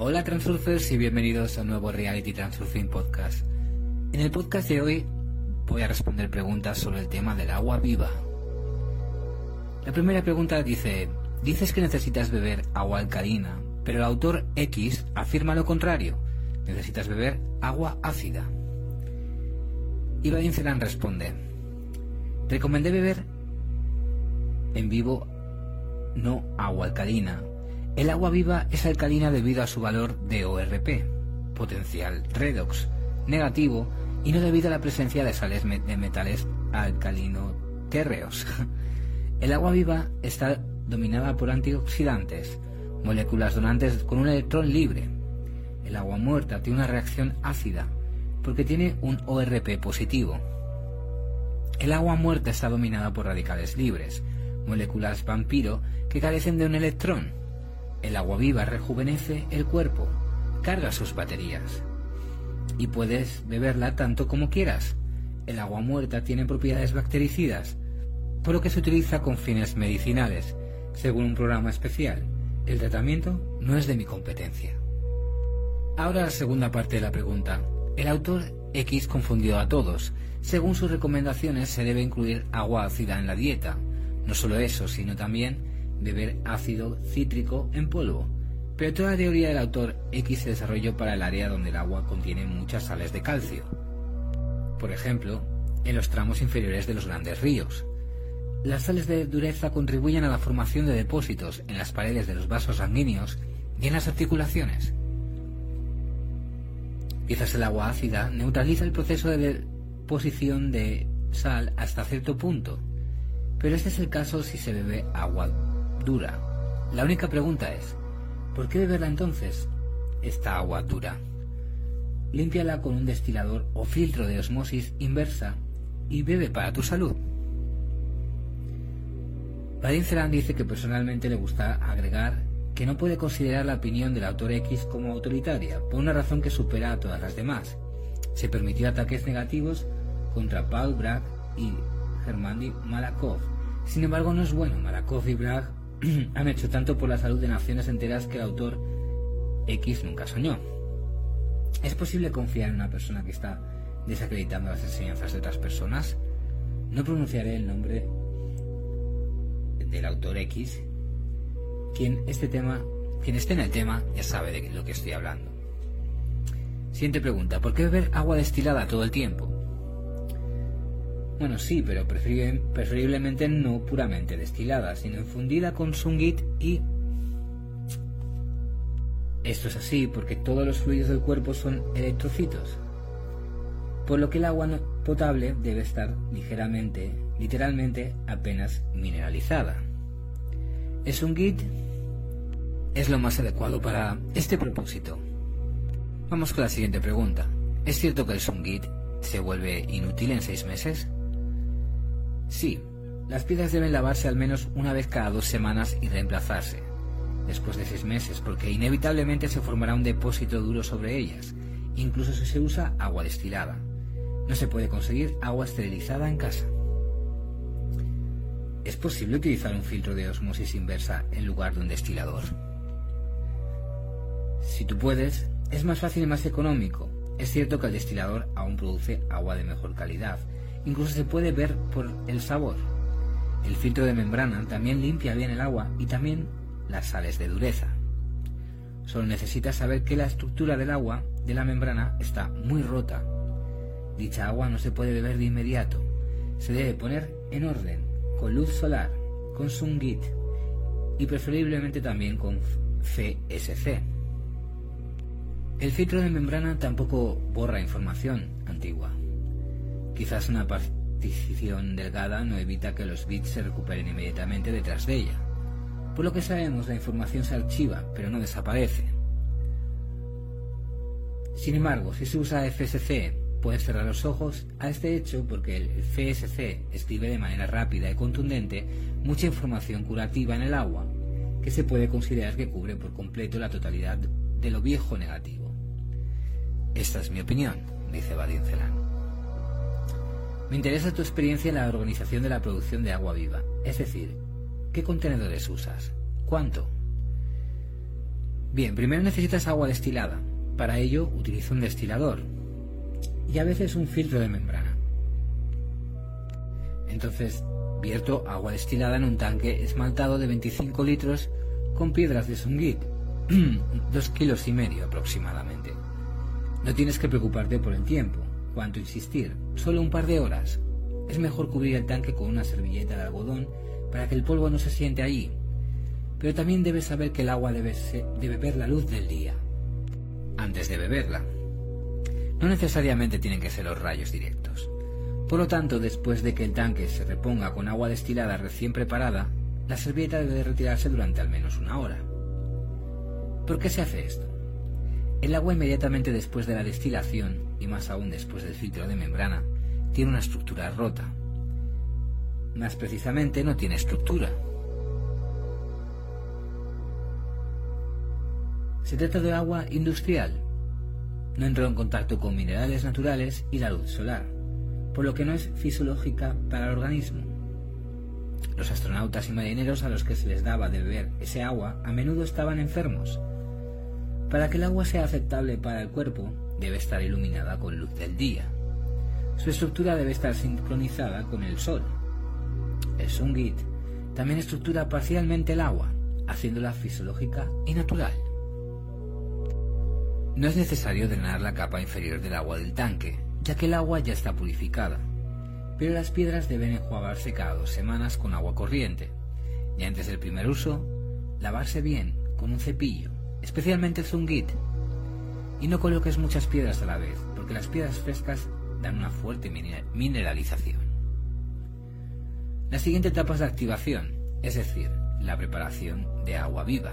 Hola Transurfers y bienvenidos a un nuevo Reality Transurfing Podcast. En el podcast de hoy voy a responder preguntas sobre el tema del agua viva. La primera pregunta dice, dices que necesitas beber agua alcalina, pero el autor X afirma lo contrario, necesitas beber agua ácida. Y Valencerán responde, recomendé beber en vivo no agua alcalina, el agua viva es alcalina debido a su valor de ORP, potencial redox, negativo, y no debido a la presencia de sales de metales alcalino-térreos. El agua viva está dominada por antioxidantes, moléculas donantes con un electrón libre. El agua muerta tiene una reacción ácida porque tiene un ORP positivo. El agua muerta está dominada por radicales libres, moléculas vampiro que carecen de un electrón el agua viva rejuvenece el cuerpo, carga sus baterías. Y puedes beberla tanto como quieras. El agua muerta tiene propiedades bactericidas, por lo que se utiliza con fines medicinales, según un programa especial. El tratamiento no es de mi competencia. Ahora la segunda parte de la pregunta. El autor X confundió a todos. Según sus recomendaciones se debe incluir agua ácida en la dieta. No solo eso, sino también beber ácido cítrico en polvo, pero toda la teoría del autor X se desarrolló para el área donde el agua contiene muchas sales de calcio. Por ejemplo, en los tramos inferiores de los grandes ríos. Las sales de dureza contribuyen a la formación de depósitos en las paredes de los vasos sanguíneos y en las articulaciones. Quizás el agua ácida neutraliza el proceso de deposición de sal hasta cierto punto, pero este es el caso si se bebe agua dura. La única pregunta es, ¿por qué beberla entonces? Esta agua dura. Límpiala con un destilador o filtro de osmosis inversa y bebe para tu salud. Vadim Celan dice que personalmente le gusta agregar que no puede considerar la opinión del autor X como autoritaria, por una razón que supera a todas las demás. Se permitió ataques negativos contra Paul Bragg y Germany Malakov. Sin embargo, no es bueno. Malakov y Bragg han hecho tanto por la salud de naciones enteras que el autor X nunca soñó. ¿Es posible confiar en una persona que está desacreditando las enseñanzas de otras personas? No pronunciaré el nombre del autor X. Quien, este tema, quien esté en el tema ya sabe de lo que estoy hablando. Siguiente pregunta. ¿Por qué beber agua destilada todo el tiempo? Bueno, sí, pero preferiblemente no puramente destilada, sino infundida con sungit y... Esto es así porque todos los fluidos del cuerpo son electrocitos, por lo que el agua potable debe estar ligeramente, literalmente apenas mineralizada. El sungit es lo más adecuado para este propósito. Vamos con la siguiente pregunta. ¿Es cierto que el sungit se vuelve inútil en seis meses? Sí, las piedras deben lavarse al menos una vez cada dos semanas y reemplazarse, después de seis meses, porque inevitablemente se formará un depósito duro sobre ellas, incluso si se usa agua destilada. No se puede conseguir agua esterilizada en casa. ¿Es posible utilizar un filtro de osmosis inversa en lugar de un destilador? Si tú puedes, es más fácil y más económico. Es cierto que el destilador aún produce agua de mejor calidad, Incluso se puede ver por el sabor. El filtro de membrana también limpia bien el agua y también las sales de dureza. Solo necesitas saber que la estructura del agua de la membrana está muy rota. Dicha agua no se puede beber de inmediato. Se debe poner en orden, con luz solar, con Sungit y preferiblemente también con FSC. El filtro de membrana tampoco borra información antigua. Quizás una partición delgada no evita que los bits se recuperen inmediatamente detrás de ella. Por lo que sabemos, la información se archiva, pero no desaparece. Sin embargo, si se usa FSC, puedes cerrar los ojos a este hecho porque el FSC escribe de manera rápida y contundente mucha información curativa en el agua, que se puede considerar que cubre por completo la totalidad de lo viejo negativo. Esta es mi opinión, dice Vadim Celan. Me interesa tu experiencia en la organización de la producción de agua viva, es decir, ¿qué contenedores usas? ¿Cuánto? Bien, primero necesitas agua destilada. Para ello utilizo un destilador y a veces un filtro de membrana. Entonces vierto agua destilada en un tanque esmaltado de 25 litros con piedras de sungit, dos kilos y medio aproximadamente. No tienes que preocuparte por el tiempo, cuánto insistir, solo un par de horas. Es mejor cubrir el tanque con una servilleta de algodón para que el polvo no se siente allí pero también debes saber que el agua debe, debe ver la luz del día antes de beberla. No necesariamente tienen que ser los rayos directos. Por lo tanto, después de que el tanque se reponga con agua destilada recién preparada, la servilleta debe retirarse durante al menos una hora. ¿Por qué se hace esto? El agua inmediatamente después de la destilación, y más aún después del filtro de membrana, tiene una estructura rota. Más precisamente no tiene estructura, Se trata de agua industrial. No entró en contacto con minerales naturales y la luz solar, por lo que no es fisiológica para el organismo. Los astronautas y marineros a los que se les daba de beber ese agua a menudo estaban enfermos. Para que el agua sea aceptable para el cuerpo, debe estar iluminada con luz del día. Su estructura debe estar sincronizada con el sol. El Sungit también estructura parcialmente el agua, haciéndola fisiológica y natural. No es necesario drenar la capa inferior del agua del tanque, ya que el agua ya está purificada, pero las piedras deben enjuagarse cada dos semanas con agua corriente, y antes del primer uso, lavarse bien con un cepillo, especialmente el zungit, y no coloques muchas piedras a la vez, porque las piedras frescas dan una fuerte mineralización. La siguiente etapa es la activación, es decir, la preparación de agua viva.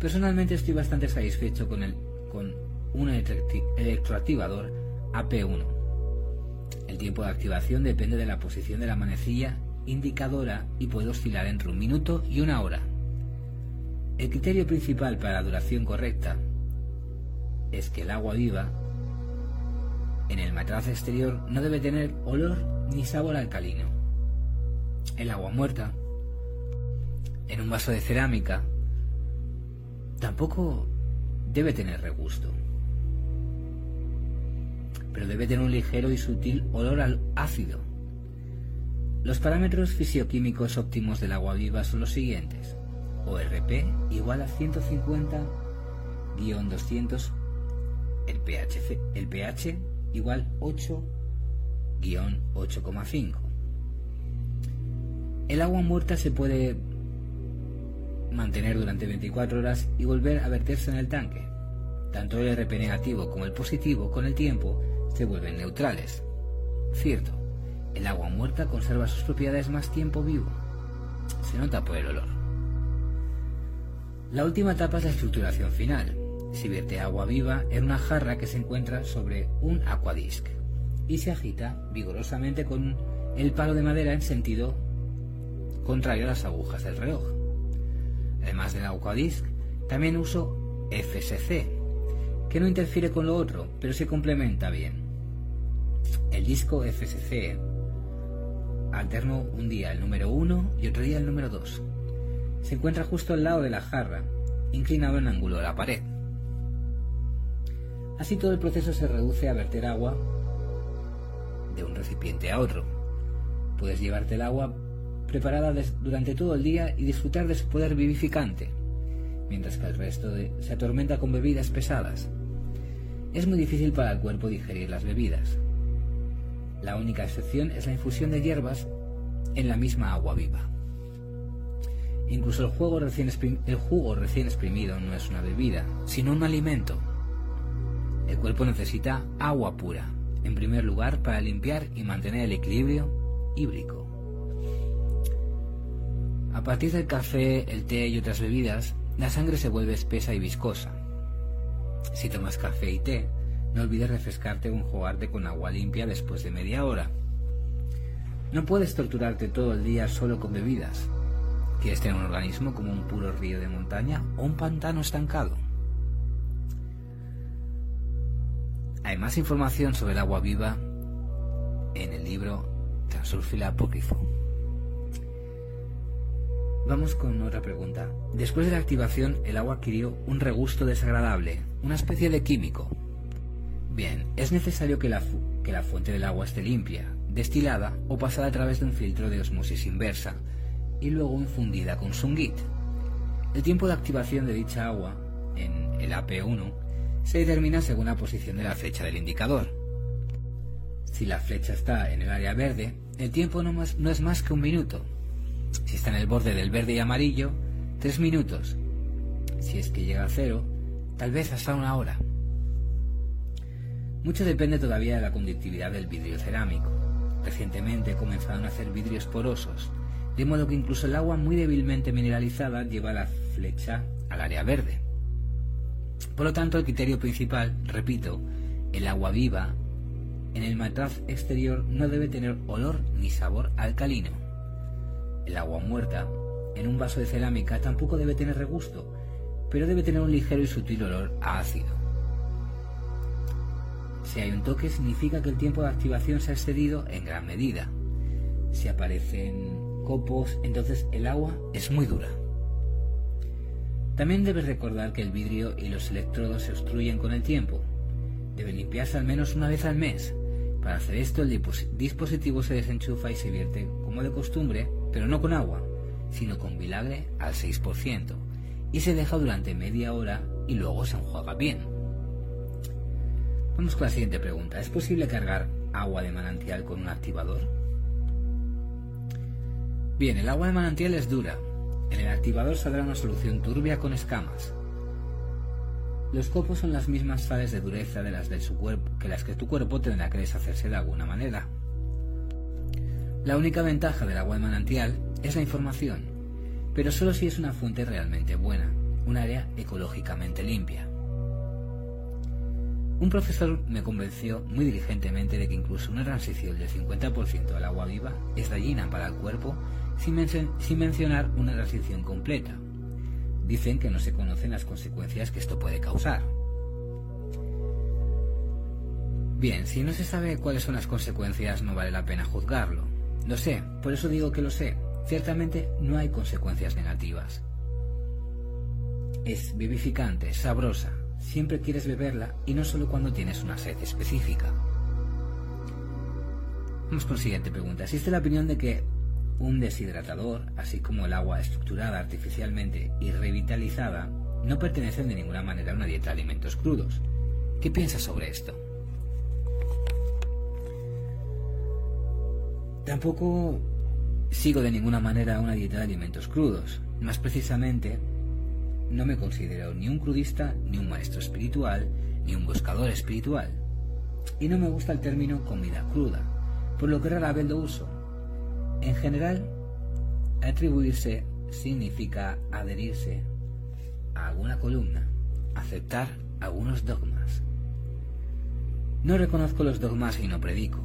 Personalmente estoy bastante satisfecho con el con un electroactivador AP1. El tiempo de activación depende de la posición de la manecilla indicadora y puede oscilar entre un minuto y una hora. El criterio principal para la duración correcta es que el agua viva en el matraz exterior no debe tener olor ni sabor alcalino. El agua muerta en un vaso de cerámica tampoco debe tener regusto, pero debe tener un ligero y sutil olor al ácido. Los parámetros fisioquímicos óptimos del agua viva son los siguientes. ORP igual a 150-200, el pH, el pH igual 8-8,5. El agua muerta se puede mantener durante 24 horas y volver a verterse en el tanque. Tanto el RP negativo como el positivo con el tiempo se vuelven neutrales. Cierto, el agua muerta conserva sus propiedades más tiempo vivo. Se nota por el olor. La última etapa es la estructuración final. Se vierte agua viva en una jarra que se encuentra sobre un aquadisc y se agita vigorosamente con el palo de madera en sentido contrario a las agujas del reloj. Además del Aquadisc, también uso FSC, que no interfiere con lo otro, pero se complementa bien. El disco FSC alterno un día el número 1 y otro día el número 2. Se encuentra justo al lado de la jarra, inclinado en ángulo de la pared. Así todo el proceso se reduce a verter agua de un recipiente a otro. Puedes llevarte el agua preparada durante todo el día y disfrutar de su poder vivificante, mientras que el resto se atormenta con bebidas pesadas. Es muy difícil para el cuerpo digerir las bebidas. La única excepción es la infusión de hierbas en la misma agua viva. Incluso el jugo, recién exprimido no es una bebida, sino un alimento. El cuerpo necesita agua pura, en primer lugar para limpiar y mantener el equilibrio híbrico. A partir del café, el té y otras bebidas, la sangre se vuelve espesa y viscosa. Si tomas café y té, no olvides refrescarte o enjuagarte con agua limpia después de media hora. No puedes torturarte todo el día solo con bebidas. Quieres tener un organismo como un puro río de montaña o un pantano estancado. Hay más información sobre el agua viva en el libro Transurfila Apócrifo. Vamos con otra pregunta. Después de la activación, el agua adquirió un regusto desagradable, una especie de químico. Bien, es necesario que la, que la fuente del agua esté limpia, destilada o pasada a través de un filtro de osmosis inversa y luego infundida con sungit. El tiempo de activación de dicha agua, en el AP1, se determina según la posición de la flecha del indicador. Si la flecha está en el área verde, el tiempo no, no es más que un minuto, si está en el borde del verde y amarillo, tres minutos. Si es que llega a cero, tal vez hasta una hora. Mucho depende todavía de la conductividad del vidrio cerámico. Recientemente comenzaron a hacer vidrios porosos, de modo que incluso el agua muy débilmente mineralizada lleva la flecha al área verde. Por lo tanto, el criterio principal, repito, el agua viva, en el matraz exterior no debe tener olor ni sabor alcalino. El agua muerta, en un vaso de cerámica, tampoco debe tener regusto, pero debe tener un ligero y sutil olor a ácido. Si hay un toque significa que el tiempo de activación se ha excedido en gran medida. Si aparecen copos, entonces el agua es muy dura. También debes recordar que el vidrio y los electrodos se obstruyen con el tiempo. Deben limpiarse al menos una vez al mes. Para hacer esto el dispositivo se desenchufa y se vierte, como de costumbre, pero no con agua, sino con vinagre al 6%, y se deja durante media hora y luego se enjuaga bien. Vamos con la siguiente pregunta. ¿Es posible cargar agua de manantial con un activador? Bien, el agua de manantial es dura. En el activador saldrá una solución turbia con escamas. Los copos son las mismas sales de dureza de las de su cuerpo que las que tu cuerpo tendrá que deshacerse de alguna manera. La única ventaja del agua de manantial es la información, pero solo si es una fuente realmente buena, un área ecológicamente limpia. Un profesor me convenció muy diligentemente de que incluso una transición del 50% al agua viva es dañina para el cuerpo sin, sin mencionar una transición completa. Dicen que no se conocen las consecuencias que esto puede causar. Bien, si no se sabe cuáles son las consecuencias no vale la pena juzgarlo. Lo sé, por eso digo que lo sé. Ciertamente no hay consecuencias negativas. Es vivificante, sabrosa. Siempre quieres beberla y no solo cuando tienes una sed específica. Vamos con siguiente pregunta. ¿Existe la opinión de que un deshidratador, así como el agua estructurada artificialmente y revitalizada, no pertenecen de ninguna manera a una dieta de alimentos crudos? ¿Qué piensas sobre esto? Tampoco sigo de ninguna manera una dieta de alimentos crudos. Más precisamente, no me considero ni un crudista, ni un maestro espiritual, ni un buscador espiritual. Y no me gusta el término comida cruda, por lo que rara vez lo uso. En general, atribuirse significa adherirse a alguna columna, aceptar algunos dogmas. No reconozco los dogmas y no predico,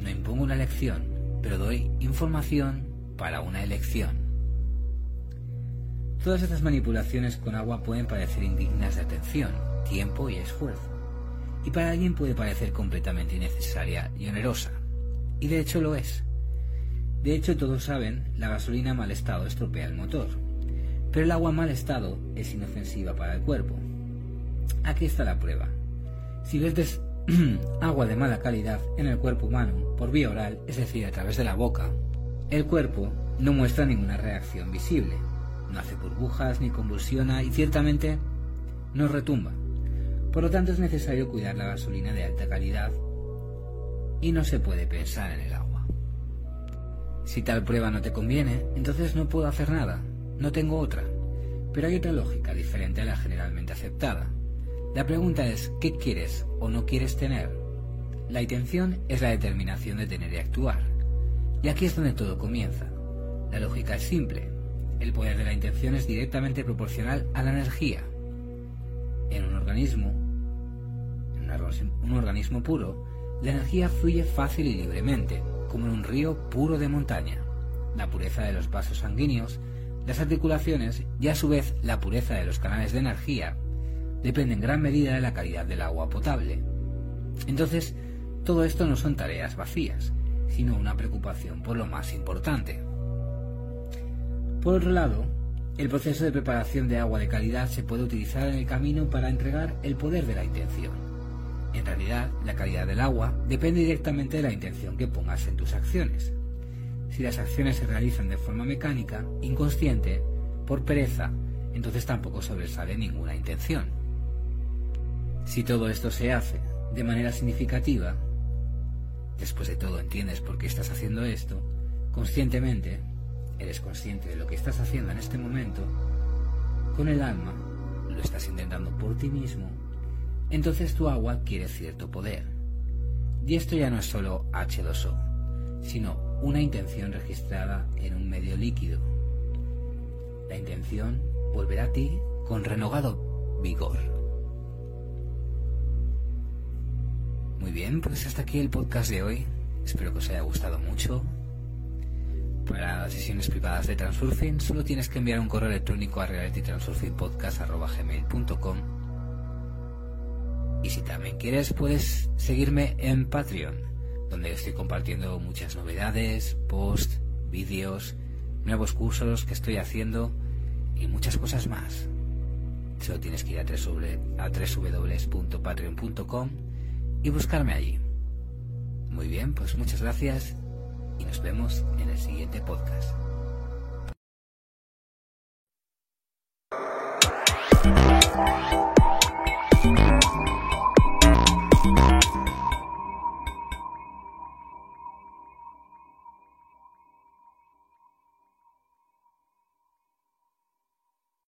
no impongo una lección, pero doy información para una elección. Todas estas manipulaciones con agua pueden parecer indignas de atención, tiempo y esfuerzo, y para alguien puede parecer completamente innecesaria y onerosa, y de hecho lo es. De hecho, todos saben, la gasolina mal estado estropea el motor, pero el agua mal estado es inofensiva para el cuerpo. Aquí está la prueba. Si ves agua de mala calidad en el cuerpo humano por vía oral, es decir, a través de la boca, el cuerpo no muestra ninguna reacción visible, no hace burbujas ni convulsiona y ciertamente no retumba. Por lo tanto es necesario cuidar la gasolina de alta calidad y no se puede pensar en el agua. Si tal prueba no te conviene, entonces no puedo hacer nada, no tengo otra. Pero hay otra lógica diferente a la generalmente aceptada. La pregunta es, ¿qué quieres o no quieres tener? La intención es la determinación de tener y actuar. Y aquí es donde todo comienza. La lógica es simple. El poder de la intención es directamente proporcional a la energía. En un organismo, en un organismo puro, la energía fluye fácil y libremente, como en un río puro de montaña. La pureza de los vasos sanguíneos, las articulaciones y a su vez la pureza de los canales de energía depende en gran medida de la calidad del agua potable. Entonces, todo esto no son tareas vacías, sino una preocupación por lo más importante. Por otro lado, el proceso de preparación de agua de calidad se puede utilizar en el camino para entregar el poder de la intención. En realidad, la calidad del agua depende directamente de la intención que pongas en tus acciones. Si las acciones se realizan de forma mecánica, inconsciente, por pereza, entonces tampoco sobresale ninguna intención. Si todo esto se hace de manera significativa, después de todo entiendes por qué estás haciendo esto, conscientemente, eres consciente de lo que estás haciendo en este momento, con el alma, lo estás intentando por ti mismo, entonces tu agua adquiere cierto poder. Y esto ya no es solo H2O, sino una intención registrada en un medio líquido. La intención volverá a ti con renovado vigor. Muy bien, pues hasta aquí el podcast de hoy. Espero que os haya gustado mucho. Para las sesiones privadas de Transurfing solo tienes que enviar un correo electrónico a realitytransurfingpodcast.gmail.com Y si también quieres puedes seguirme en Patreon, donde estoy compartiendo muchas novedades, posts, vídeos, nuevos cursos que estoy haciendo y muchas cosas más. Solo tienes que ir a www.patreon.com y buscarme allí. Muy bien, pues muchas gracias y nos vemos en el siguiente podcast.